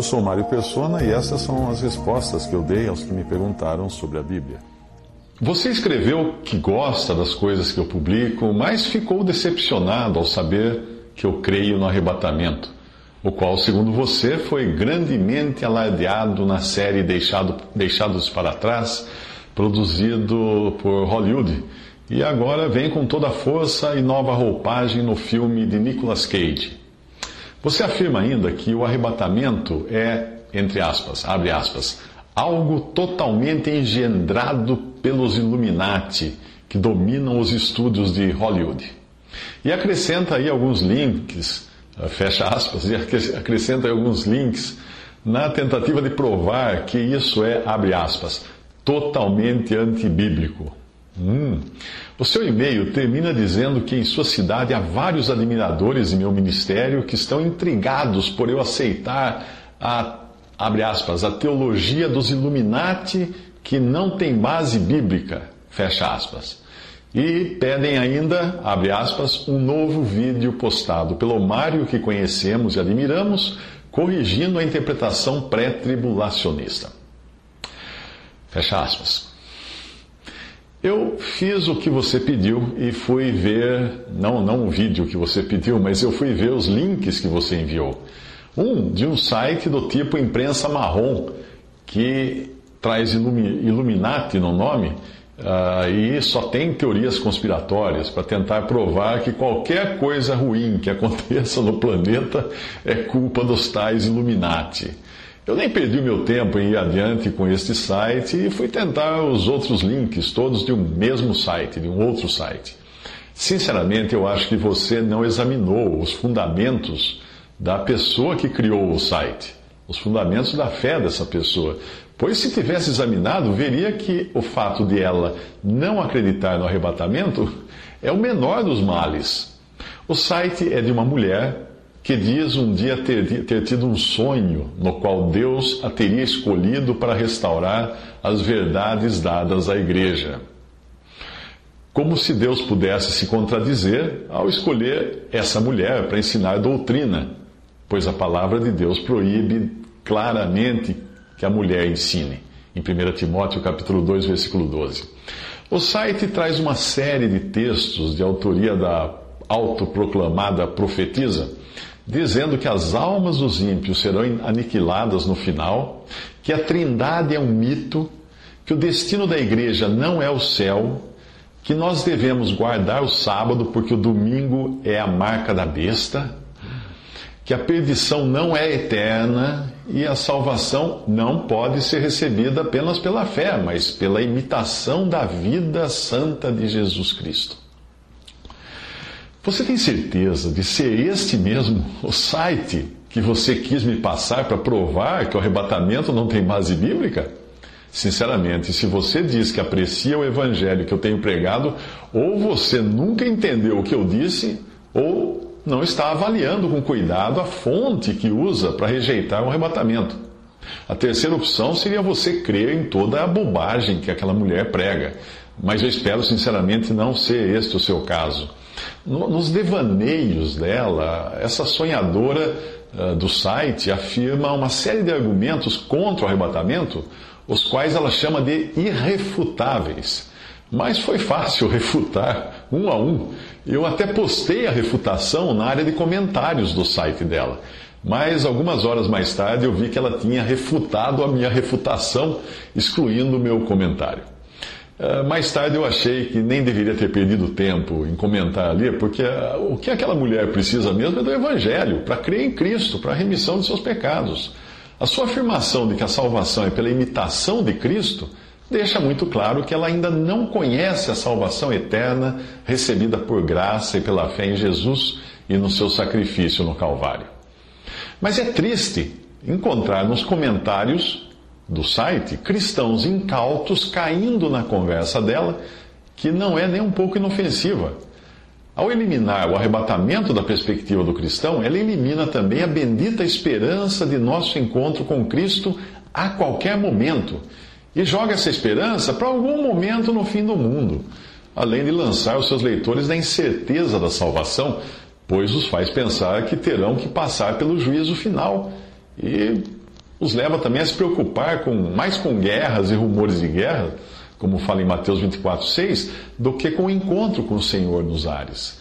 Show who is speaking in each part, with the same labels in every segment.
Speaker 1: Eu sou Mário Persona e essas são as respostas que eu dei aos que me perguntaram sobre a Bíblia. Você escreveu que gosta das coisas que eu publico, mas ficou decepcionado ao saber que eu creio no arrebatamento, o qual, segundo você, foi grandemente alardeado na série Deixado, Deixados para Trás, produzido por Hollywood, e agora vem com toda a força e nova roupagem no filme de Nicolas Cage. Você afirma ainda que o arrebatamento é, entre aspas, abre aspas, algo totalmente engendrado pelos Illuminati, que dominam os estúdios de Hollywood. E acrescenta aí alguns links, eh, fecha aspas, e acrescenta aí alguns links na tentativa de provar que isso é, abre aspas, totalmente antibíblico. Hum. O seu e-mail termina dizendo que em sua cidade há vários admiradores de meu ministério que estão intrigados por eu aceitar a, abre aspas, a teologia dos Illuminati que não tem base bíblica, fecha aspas. E pedem ainda, abre aspas, um novo vídeo postado pelo Mário que conhecemos e admiramos, corrigindo a interpretação pré-tribulacionista. Fecha aspas. Eu fiz o que você pediu e fui ver, não, não o vídeo que você pediu, mas eu fui ver os links que você enviou. Um de um site do tipo imprensa marrom, que traz Illuminati no nome, uh, e só tem teorias conspiratórias para tentar provar que qualquer coisa ruim que aconteça no planeta é culpa dos tais Illuminati. Eu nem perdi o meu tempo em ir adiante com este site e fui tentar os outros links, todos de um mesmo site, de um outro site. Sinceramente, eu acho que você não examinou os fundamentos da pessoa que criou o site, os fundamentos da fé dessa pessoa. Pois se tivesse examinado, veria que o fato de ela não acreditar no arrebatamento é o menor dos males. O site é de uma mulher que diz um dia ter, ter tido um sonho no qual Deus a teria escolhido para restaurar as verdades dadas à igreja. Como se Deus pudesse se contradizer ao escolher essa mulher para ensinar doutrina, pois a palavra de Deus proíbe claramente que a mulher ensine. Em 1 Timóteo capítulo 2, versículo 12. O site traz uma série de textos de autoria da autoproclamada profetisa dizendo que as almas dos ímpios serão aniquiladas no final, que a trindade é um mito, que o destino da igreja não é o céu, que nós devemos guardar o sábado porque o domingo é a marca da besta, que a perdição não é eterna e a salvação não pode ser recebida apenas pela fé, mas pela imitação da vida santa de Jesus Cristo. Você tem certeza de ser este mesmo o site que você quis me passar para provar que o arrebatamento não tem base bíblica? Sinceramente, se você diz que aprecia o evangelho que eu tenho pregado, ou você nunca entendeu o que eu disse, ou não está avaliando com cuidado a fonte que usa para rejeitar o arrebatamento. A terceira opção seria você crer em toda a bobagem que aquela mulher prega. Mas eu espero sinceramente não ser este o seu caso. Nos devaneios dela, essa sonhadora uh, do site afirma uma série de argumentos contra o arrebatamento, os quais ela chama de irrefutáveis. Mas foi fácil refutar um a um. Eu até postei a refutação na área de comentários do site dela. Mas algumas horas mais tarde eu vi que ela tinha refutado a minha refutação, excluindo o meu comentário. Ah, mais tarde eu achei que nem deveria ter perdido tempo em comentar ali, porque ah, o que aquela mulher precisa mesmo é do Evangelho, para crer em Cristo, para a remissão de seus pecados. A sua afirmação de que a salvação é pela imitação de Cristo deixa muito claro que ela ainda não conhece a salvação eterna recebida por graça e pela fé em Jesus e no seu sacrifício no Calvário. Mas é triste encontrar nos comentários do site cristãos incautos caindo na conversa dela, que não é nem um pouco inofensiva. Ao eliminar o arrebatamento da perspectiva do cristão, ela elimina também a bendita esperança de nosso encontro com Cristo a qualquer momento e joga essa esperança para algum momento no fim do mundo, além de lançar os seus leitores na incerteza da salvação, pois os faz pensar que terão que passar pelo juízo final e os leva também a se preocupar com, mais com guerras e rumores de guerra, como fala em Mateus 24, 6, do que com o encontro com o Senhor nos ares.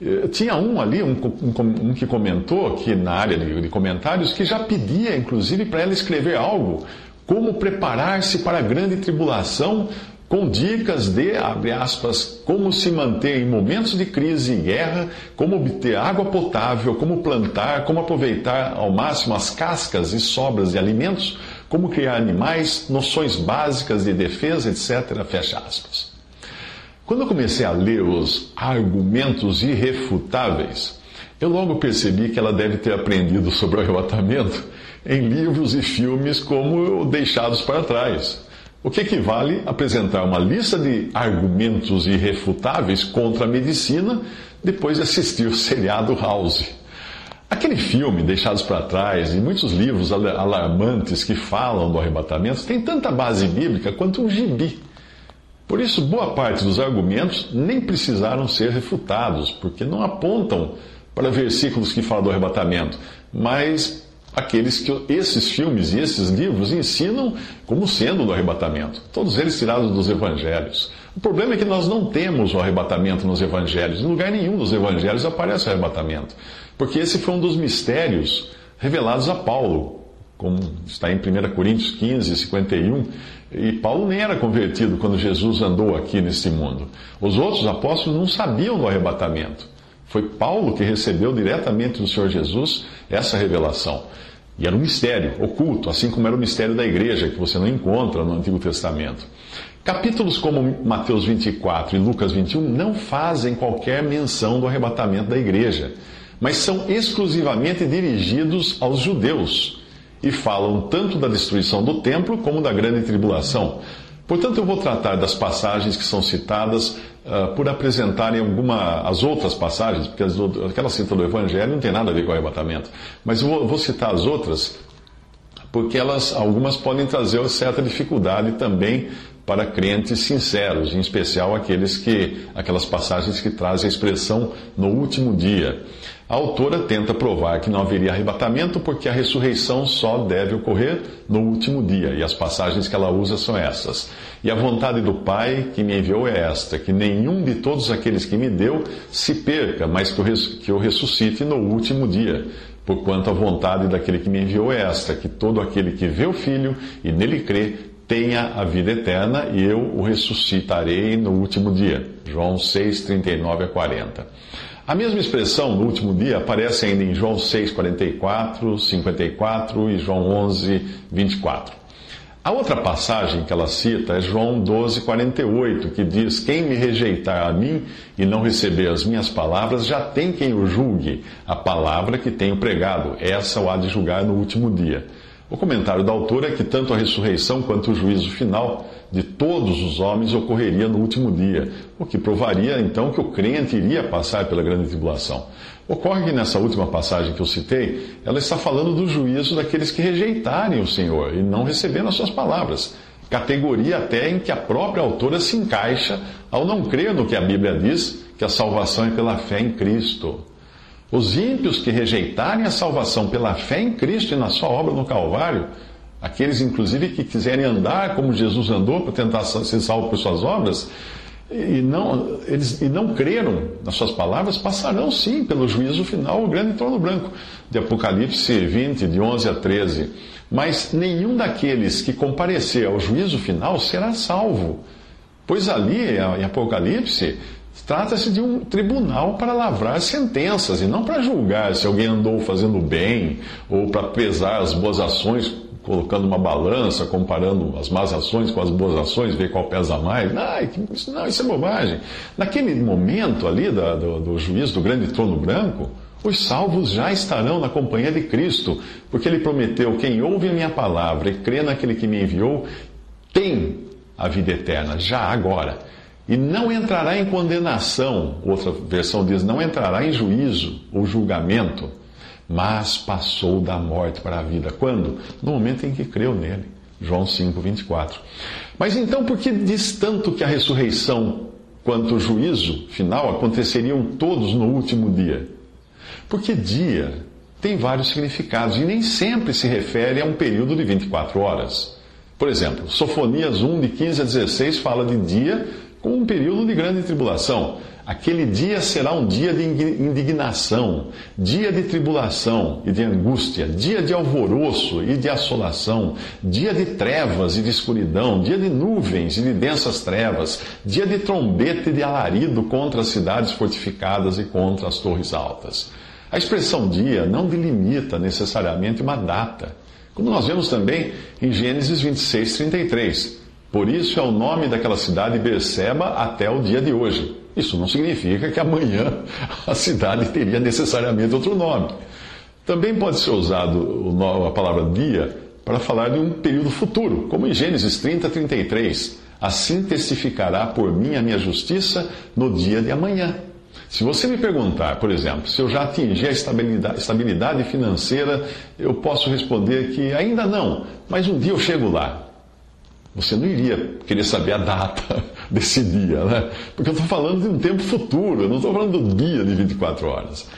Speaker 1: Eh, tinha um ali, um, um, um que comentou aqui na área de, de comentários, que já pedia, inclusive, para ela escrever algo, como preparar-se para a grande tribulação, com dicas de, abre aspas, como se manter em momentos de crise e guerra, como obter água potável, como plantar, como aproveitar ao máximo as cascas e sobras de alimentos, como criar animais, noções básicas de defesa, etc. Fecha aspas. Quando eu comecei a ler os argumentos irrefutáveis, eu logo percebi que ela deve ter aprendido sobre o arrebatamento em livros e filmes como Deixados para Trás o que equivale a apresentar uma lista de argumentos irrefutáveis contra a medicina depois de assistir o seriado House. Aquele filme, Deixados para Trás, e muitos livros alarmantes que falam do arrebatamento, tem tanta base bíblica quanto um gibi. Por isso, boa parte dos argumentos nem precisaram ser refutados, porque não apontam para versículos que falam do arrebatamento, mas aqueles que esses filmes e esses livros ensinam como sendo do arrebatamento, todos eles tirados dos evangelhos. O problema é que nós não temos o arrebatamento nos evangelhos, em lugar nenhum dos evangelhos aparece o arrebatamento, porque esse foi um dos mistérios revelados a Paulo, como está em 1 Coríntios 15, 51. E Paulo nem era convertido quando Jesus andou aqui neste mundo. Os outros apóstolos não sabiam do arrebatamento. Foi Paulo que recebeu diretamente do Senhor Jesus essa revelação. E era um mistério oculto, assim como era o mistério da igreja, que você não encontra no Antigo Testamento. Capítulos como Mateus 24 e Lucas 21 não fazem qualquer menção do arrebatamento da igreja, mas são exclusivamente dirigidos aos judeus e falam tanto da destruição do templo como da grande tribulação. Portanto, eu vou tratar das passagens que são citadas uh, por apresentarem alguma as outras passagens, porque as, aquela cita do Evangelho não tem nada a ver com o arrebatamento. Mas eu vou, vou citar as outras, porque elas, algumas podem trazer certa dificuldade também para crentes sinceros, em especial aqueles que aquelas passagens que trazem a expressão no último dia. A autora tenta provar que não haveria arrebatamento porque a ressurreição só deve ocorrer no último dia, e as passagens que ela usa são essas. E a vontade do Pai que me enviou é esta: que nenhum de todos aqueles que me deu se perca, mas que eu ressuscite no último dia. Porquanto a vontade daquele que me enviou é esta: que todo aquele que vê o Filho e nele crê tenha a vida eterna e eu o ressuscitarei no último dia. João 6, 39 a 40. A mesma expressão no último dia aparece ainda em João 6, 44, 54 e João 11, 24. A outra passagem que ela cita é João 12, 48, que diz: Quem me rejeitar a mim e não receber as minhas palavras, já tem quem o julgue, a palavra que tenho pregado. Essa o há de julgar no último dia. O comentário da autora é que tanto a ressurreição quanto o juízo final de todos os homens ocorreria no último dia, o que provaria então que o crente iria passar pela grande tribulação. Ocorre que nessa última passagem que eu citei, ela está falando do juízo daqueles que rejeitarem o Senhor e não receberem as suas palavras. Categoria até em que a própria autora se encaixa ao não crer no que a Bíblia diz, que a salvação é pela fé em Cristo. Os ímpios que rejeitarem a salvação pela fé em Cristo e na sua obra no Calvário, aqueles inclusive que quiserem andar como Jesus andou para tentar ser salvo por suas obras, e não, eles, e não creram nas suas palavras, passarão sim pelo juízo final, o grande trono branco, de Apocalipse 20, de 11 a 13. Mas nenhum daqueles que comparecer ao juízo final será salvo. Pois ali, em Apocalipse, Trata-se de um tribunal para lavrar sentenças e não para julgar se alguém andou fazendo bem ou para pesar as boas ações, colocando uma balança, comparando as más ações com as boas ações, ver qual pesa mais. Não, isso, não, isso é bobagem. Naquele momento ali da, do, do do grande trono branco, Os salvos já estarão na companhia de Cristo, porque ele prometeu: quem ouve a minha palavra e crê naquele que me enviou, tem a vida eterna, já agora. E não entrará em condenação, outra versão diz: não entrará em juízo ou julgamento, mas passou da morte para a vida. Quando? No momento em que creu nele. João 5, 24. Mas então, por que diz tanto que a ressurreição quanto o juízo final aconteceriam todos no último dia? Porque dia tem vários significados e nem sempre se refere a um período de 24 horas. Por exemplo, Sofonias 1, de 15 a 16, fala de dia com um período de grande tribulação. Aquele dia será um dia de indignação, dia de tribulação e de angústia, dia de alvoroço e de assolação, dia de trevas e de escuridão, dia de nuvens e de densas trevas, dia de trombeta e de alarido contra as cidades fortificadas e contra as torres altas. A expressão dia não delimita necessariamente uma data, como nós vemos também em Gênesis 26, 33. Por isso é o nome daquela cidade Berseba até o dia de hoje. Isso não significa que amanhã a cidade teria necessariamente outro nome. Também pode ser usado a palavra dia para falar de um período futuro, como em Gênesis 30, 33. Assim testificará por mim a minha justiça no dia de amanhã. Se você me perguntar, por exemplo, se eu já atingi a estabilidade, estabilidade financeira, eu posso responder que ainda não, mas um dia eu chego lá. Você não iria querer saber a data desse dia, né? Porque eu estou falando de um tempo futuro, eu não estou falando do dia de 24 horas.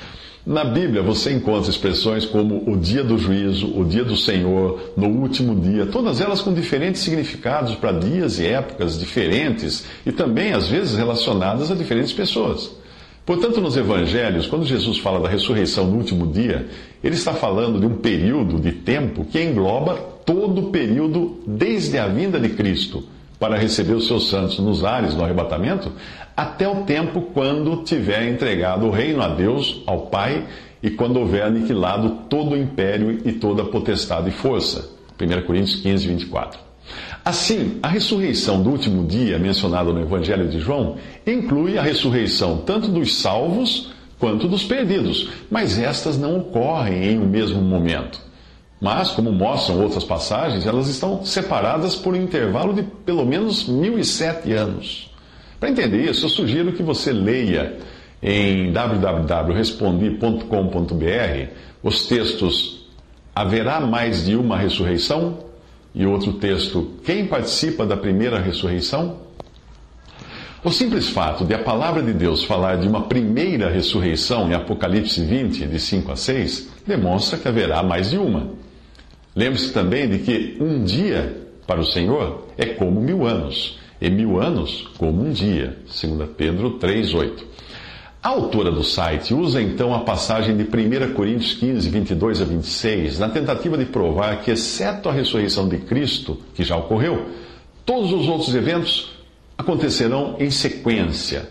Speaker 1: Na Bíblia você encontra expressões como o dia do juízo, o dia do Senhor, no último dia, todas elas com diferentes significados para dias e épocas diferentes e também, às vezes, relacionadas a diferentes pessoas. Portanto, nos evangelhos, quando Jesus fala da ressurreição no último dia, ele está falando de um período de tempo que engloba todo o período desde a vinda de Cristo para receber os seus santos nos ares no arrebatamento, até o tempo quando tiver entregado o reino a Deus, ao Pai, e quando houver aniquilado todo o império e toda a potestade e força. 1 Coríntios 15, 24. Assim, a ressurreição do último dia, mencionada no Evangelho de João, inclui a ressurreição tanto dos salvos quanto dos perdidos, mas estas não ocorrem em um mesmo momento. Mas, como mostram outras passagens, elas estão separadas por um intervalo de pelo menos 1007 anos. Para entender isso, eu sugiro que você leia em www.respondi.com.br os textos Haverá mais de uma ressurreição? E outro texto, Quem participa da primeira ressurreição? O simples fato de a palavra de Deus falar de uma primeira ressurreição em Apocalipse 20, de 5 a 6, demonstra que haverá mais de uma. Lembre-se também de que um dia para o Senhor é como mil anos, e mil anos como um dia. 2 Pedro 3,8. A autora do site usa então a passagem de 1 Coríntios 15, 22 a 26, na tentativa de provar que, exceto a ressurreição de Cristo, que já ocorreu, todos os outros eventos acontecerão em sequência,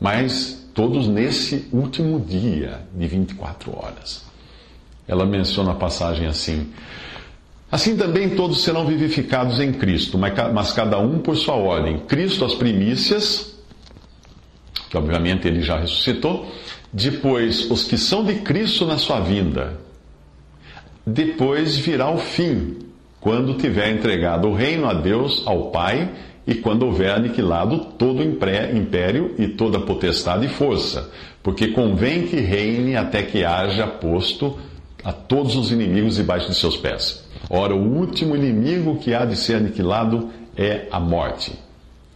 Speaker 1: mas todos nesse último dia de 24 horas. Ela menciona a passagem assim: Assim também todos serão vivificados em Cristo, mas cada um por sua ordem. Cristo as primícias que obviamente ele já ressuscitou. Depois, os que são de Cristo na sua vinda. Depois virá o fim, quando tiver entregado o reino a Deus, ao Pai, e quando houver aniquilado todo o império e toda potestade e força, porque convém que reine até que haja posto a todos os inimigos debaixo de seus pés. Ora, o último inimigo que há de ser aniquilado é a morte.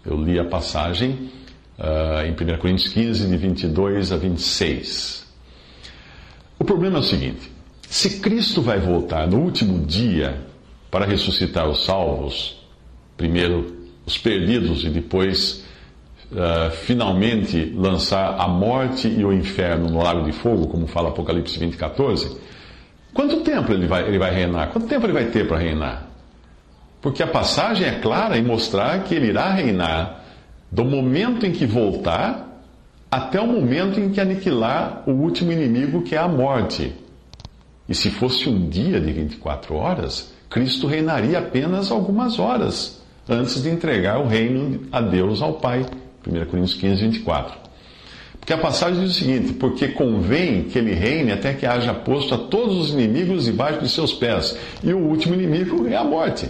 Speaker 1: Eu li a passagem uh, em 1 Coríntios 15, de 22 a 26. O problema é o seguinte: se Cristo vai voltar no último dia para ressuscitar os salvos, primeiro os perdidos e depois uh, finalmente lançar a morte e o inferno no lago de fogo, como fala Apocalipse 20, 14, quanto tempo ele vai, ele vai reinar? Quanto tempo ele vai ter para reinar? Porque a passagem é clara em mostrar que ele irá reinar do momento em que voltar até o momento em que aniquilar o último inimigo, que é a morte. E se fosse um dia de 24 horas, Cristo reinaria apenas algumas horas antes de entregar o reino a Deus, ao Pai. 1 Coríntios 15, 24. Que a passagem diz o seguinte: Porque convém que ele reine até que haja posto a todos os inimigos debaixo de seus pés. E o último inimigo é a morte.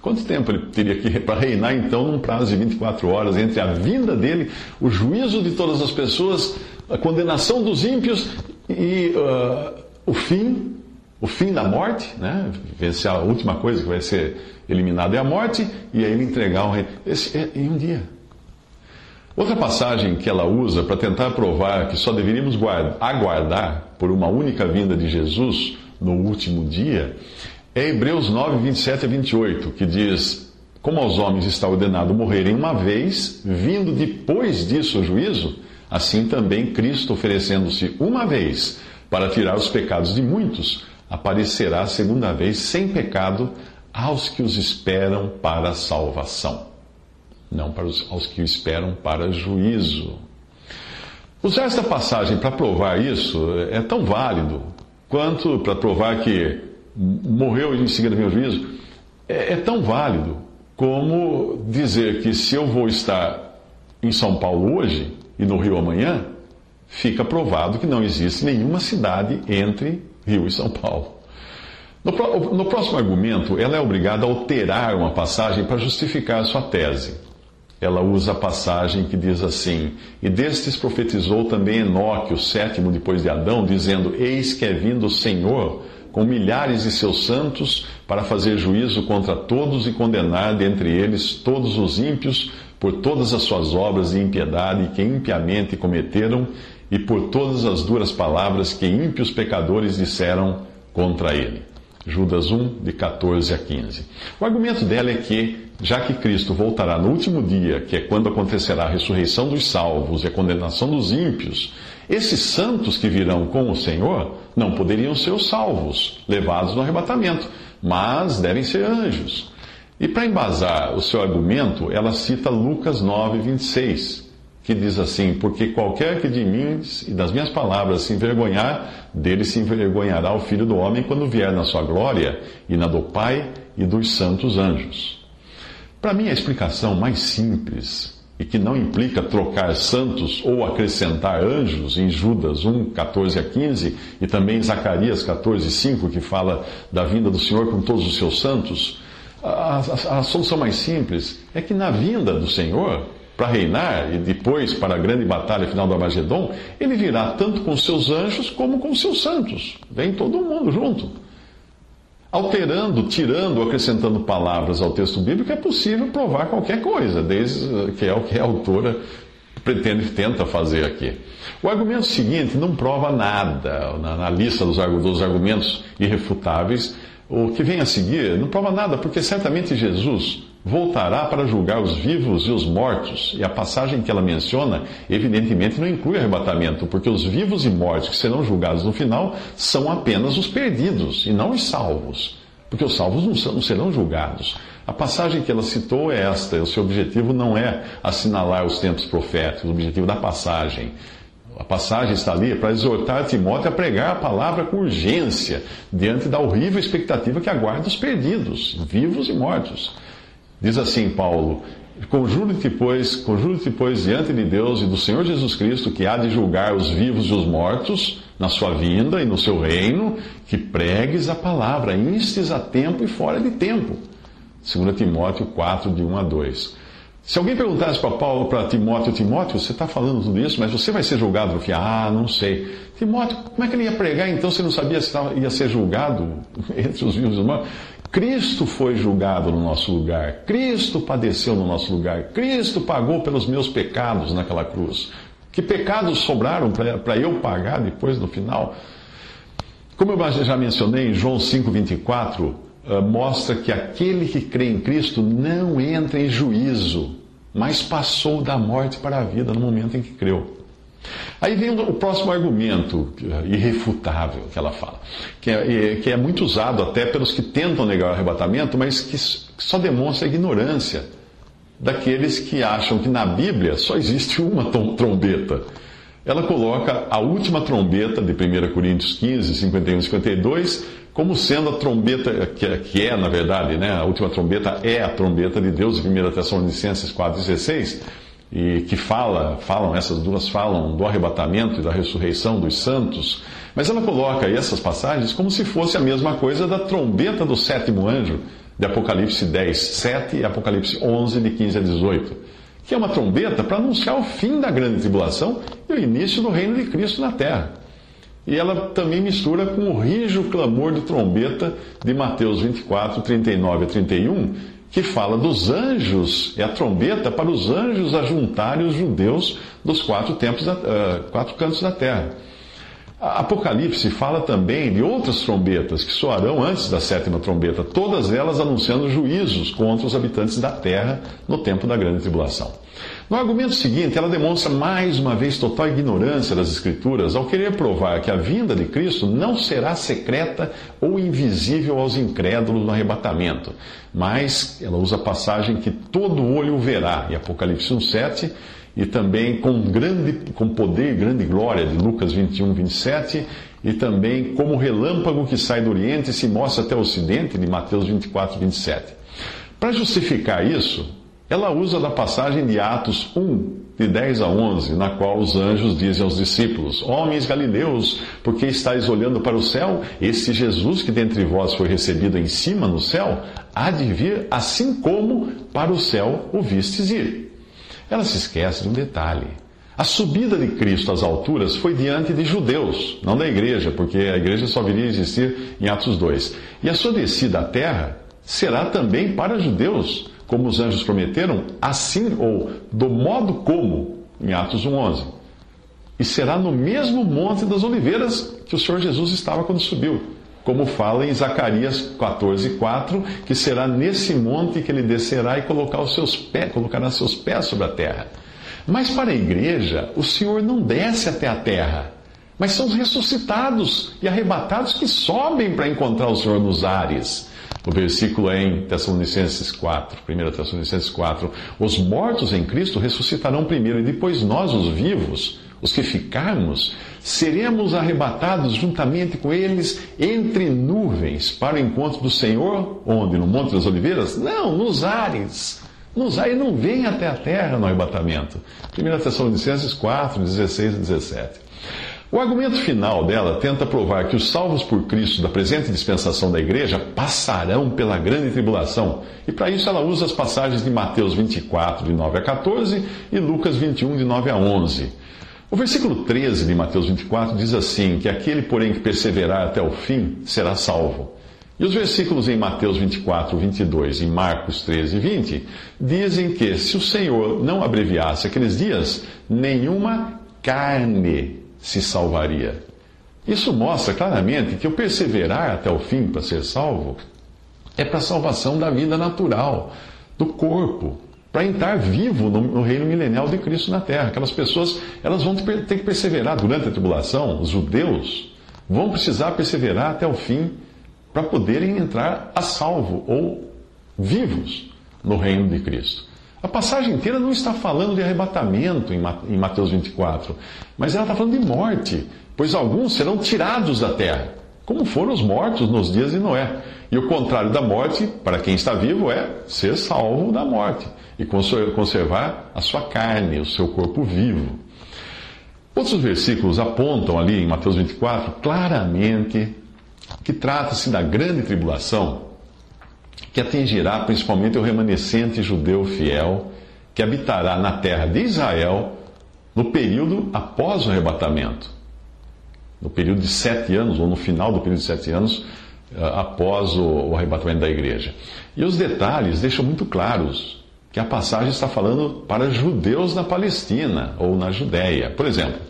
Speaker 1: Quanto tempo ele teria que para reinar então num prazo de 24 horas entre a vinda dele, o juízo de todas as pessoas, a condenação dos ímpios e uh, o fim, o fim da morte, né? Vencer a última coisa que vai ser eliminada é a morte e aí ele entregar o rei. Esse é em um dia. Outra passagem que ela usa para tentar provar que só deveríamos aguardar por uma única vinda de Jesus no último dia é Hebreus 9, 27 a 28, que diz: Como aos homens está ordenado morrerem uma vez, vindo depois disso o juízo, assim também Cristo, oferecendo-se uma vez para tirar os pecados de muitos, aparecerá segunda vez sem pecado aos que os esperam para a salvação, não para os, aos que esperam para juízo. Usar esta passagem para provar isso é tão válido quanto para provar que morreu em seguida vem o juízo, é, é tão válido como dizer que se eu vou estar em São Paulo hoje e no Rio amanhã, fica provado que não existe nenhuma cidade entre Rio e São Paulo. No, no, próximo argumento, ela é obrigada a alterar uma passagem para justificar sua tese. Ela usa a passagem que diz assim: E destes profetizou também Enoque, o sétimo depois de Adão, dizendo: Eis que é vindo o Senhor com milhares de seus santos, para fazer juízo contra todos e condenar dentre eles todos os ímpios por todas as suas obras de impiedade que impiamente cometeram e por todas as duras palavras que ímpios pecadores disseram contra ele. Judas 1, de 14 a 15. O argumento dela é que, já que Cristo voltará no último dia, que é quando acontecerá a ressurreição dos salvos e a condenação dos ímpios, esses santos que virão com o Senhor não poderiam ser os salvos, levados no arrebatamento, mas devem ser anjos. E para embasar o seu argumento, ela cita Lucas 9, 26, que diz assim: Porque qualquer que de mim e das minhas palavras se envergonhar, dele se envergonhará o filho do homem quando vier na sua glória e na do Pai e dos santos anjos. Para mim, a explicação mais simples e que não implica trocar santos ou acrescentar anjos em Judas 1, 14 a 15 e também em Zacarias 14, 5, que fala da vinda do Senhor com todos os seus santos, a, a, a solução mais simples é que na vinda do Senhor, para reinar e depois para a grande batalha final do Armagedon, ele virá tanto com seus anjos como com seus santos. Vem todo mundo junto alterando, tirando, acrescentando palavras ao texto bíblico, é possível provar qualquer coisa, desde que é o que a autora pretende tenta fazer aqui. O argumento seguinte não prova nada na, na lista dos, dos argumentos irrefutáveis. O que vem a seguir não prova nada, porque certamente Jesus voltará para julgar os vivos e os mortos. E a passagem que ela menciona, evidentemente, não inclui arrebatamento, porque os vivos e mortos que serão julgados no final são apenas os perdidos e não os salvos. Porque os salvos não, não serão julgados. A passagem que ela citou é esta: o seu objetivo não é assinalar os tempos proféticos, o objetivo da passagem. A passagem está ali para exortar Timóteo a pregar a palavra com urgência, diante da horrível expectativa que aguarda os perdidos, vivos e mortos. Diz assim Paulo: Conjuro-te, pois, conjuro-te, pois, diante de Deus e do Senhor Jesus Cristo, que há de julgar os vivos e os mortos na sua vinda e no seu reino, que pregues a palavra, instes a tempo e fora de tempo. 2 Timóteo 4, de 1 a 2. Se alguém perguntasse para Paulo, para Timóteo, Timóteo, você está falando tudo isso, mas você vai ser julgado fim? Ah, não sei. Timóteo, como é que ele ia pregar então se não sabia se ia ser julgado entre os vivos e os mortos? Cristo foi julgado no nosso lugar, Cristo padeceu no nosso lugar, Cristo pagou pelos meus pecados naquela cruz. Que pecados sobraram para eu pagar depois no final? Como eu já mencionei João 5,24, eh, mostra que aquele que crê em Cristo não entra em juízo, mas passou da morte para a vida no momento em que creu. Aí vem o próximo argumento eh, irrefutável que ela fala, que é, que é muito usado até pelos que tentam negar o arrebatamento, mas que só demonstra a ignorância daqueles que acham que na Bíblia só existe uma trombeta. Ela coloca a última trombeta de 1 Coríntios 15, 51 e 52 como sendo a trombeta, que é, é na verdade, né, a última trombeta é a trombeta de Deus, em 1 Tessalonicenses 4,16 e que fala, falam, essas duas falam do arrebatamento e da ressurreição dos santos, mas ela coloca essas passagens como se fosse a mesma coisa da trombeta do sétimo anjo, de Apocalipse 10, 7 e Apocalipse 11, de 15 a 18, que é uma trombeta para anunciar o fim da grande tribulação e o início do reino de Cristo na terra. E ela também mistura com o rijo clamor de trombeta de Mateus 24, 39 a 31, que fala dos anjos, é a trombeta para os anjos ajuntarem os judeus dos quatro, tempos, uh, quatro cantos da terra. Apocalipse fala também de outras trombetas que soarão antes da sétima trombeta, todas elas anunciando juízos contra os habitantes da terra no tempo da grande tribulação. No argumento seguinte, ela demonstra mais uma vez total ignorância das Escrituras ao querer provar que a vinda de Cristo não será secreta ou invisível aos incrédulos no arrebatamento, mas ela usa a passagem que todo olho verá, em Apocalipse 1,7 e também com, grande, com poder e grande glória, de Lucas 21, 27, e também como relâmpago que sai do Oriente e se mostra até o Ocidente, de Mateus 24, 27. Para justificar isso, ela usa da passagem de Atos 1, de 10 a 11, na qual os anjos dizem aos discípulos: Homens galileus, por que estáis olhando para o céu? Esse Jesus que dentre vós foi recebido em cima no céu, há de vir assim como para o céu o vistes ir. Ela se esquece de um detalhe. A subida de Cristo às alturas foi diante de judeus, não da igreja, porque a igreja só viria a existir em Atos 2. E a sua descida à terra será também para judeus, como os anjos prometeram, assim ou do modo como, em Atos 1:11. E será no mesmo monte das oliveiras que o Senhor Jesus estava quando subiu como fala em Zacarias 14:4, que será nesse monte que ele descerá e colocar os seus pés, colocará seus pés sobre a terra. Mas para a igreja, o Senhor não desce até a terra, mas são os ressuscitados e arrebatados que sobem para encontrar o Senhor nos ares. O versículo é em Tessalonicenses 4, 1 Tessalonicenses 4. Os mortos em Cristo ressuscitarão primeiro, e depois nós, os vivos, os que ficarmos, seremos arrebatados juntamente com eles entre nuvens para o encontro do Senhor, onde? No Monte das Oliveiras? Não, nos ares. Nos ares não vem até a terra no arrebatamento. 1 Tessalonicenses 4, 16 e 17. O argumento final dela tenta provar que os salvos por Cristo da presente dispensação da igreja passarão pela grande tribulação. E para isso ela usa as passagens de Mateus 24, de 9 a 14 e Lucas 21, de 9 a 11. O versículo 13 de Mateus 24 diz assim: que aquele, porém, que perseverar até o fim será salvo. E os versículos em Mateus 24, 22 e Marcos 13, 20 dizem que se o Senhor não abreviasse aqueles dias, nenhuma carne se salvaria. Isso mostra claramente que o perseverar até o fim para ser salvo é para a salvação da vida natural, do corpo, para entrar vivo no, no, reino milenial de Cristo na Terra. Aquelas pessoas, elas vão ter que perseverar durante a tribulação, os judeus vão precisar perseverar até o fim para poderem entrar a salvo ou vivos no reino de Cristo. A passagem inteira não está falando de arrebatamento em Mateus 24, mas ela está falando de morte, pois alguns serão tirados da terra como foram os mortos nos dias de Noé. E o contrário da morte, para quem está vivo, é ser salvo da morte e conservar a sua carne, o seu corpo vivo. Outros versículos apontam ali em Mateus 24 claramente que trata-se da grande tribulação que atingirá principalmente o remanescente judeu fiel que habitará na terra de Israel no período após o arrebatamento no período de sete anos, ou no final do período de sete anos, eh, após o, arrebatamento da igreja. E os detalhes deixam muito claros que a passagem está falando para judeus na Palestina ou na Judéia. Por exemplo,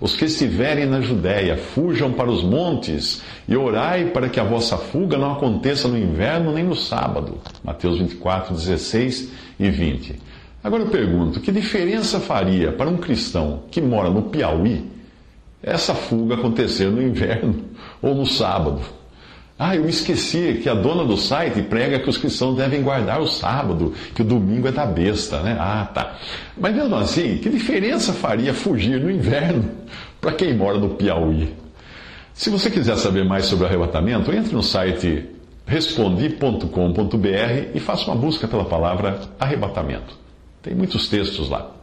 Speaker 1: os que estiverem na Judéia, fujam para os montes e orai para que a vossa fuga não aconteça no inverno nem no sábado. Mateus 24, 16 e 20. Agora eu pergunto: que diferença faria para um cristão que mora no Piauí essa fuga acontecer no inverno ou no sábado. Ah, eu me esqueci que a dona do site prega que os cristãos devem guardar o sábado, que o domingo é da besta, né? Ah, tá. Mas mesmo assim, que diferença faria fugir no inverno para quem mora no Piauí? Se você quiser saber mais sobre o arrebatamento, entre no site respondi.com.br e faça uma busca pela palavra arrebatamento. Tem muitos textos lá.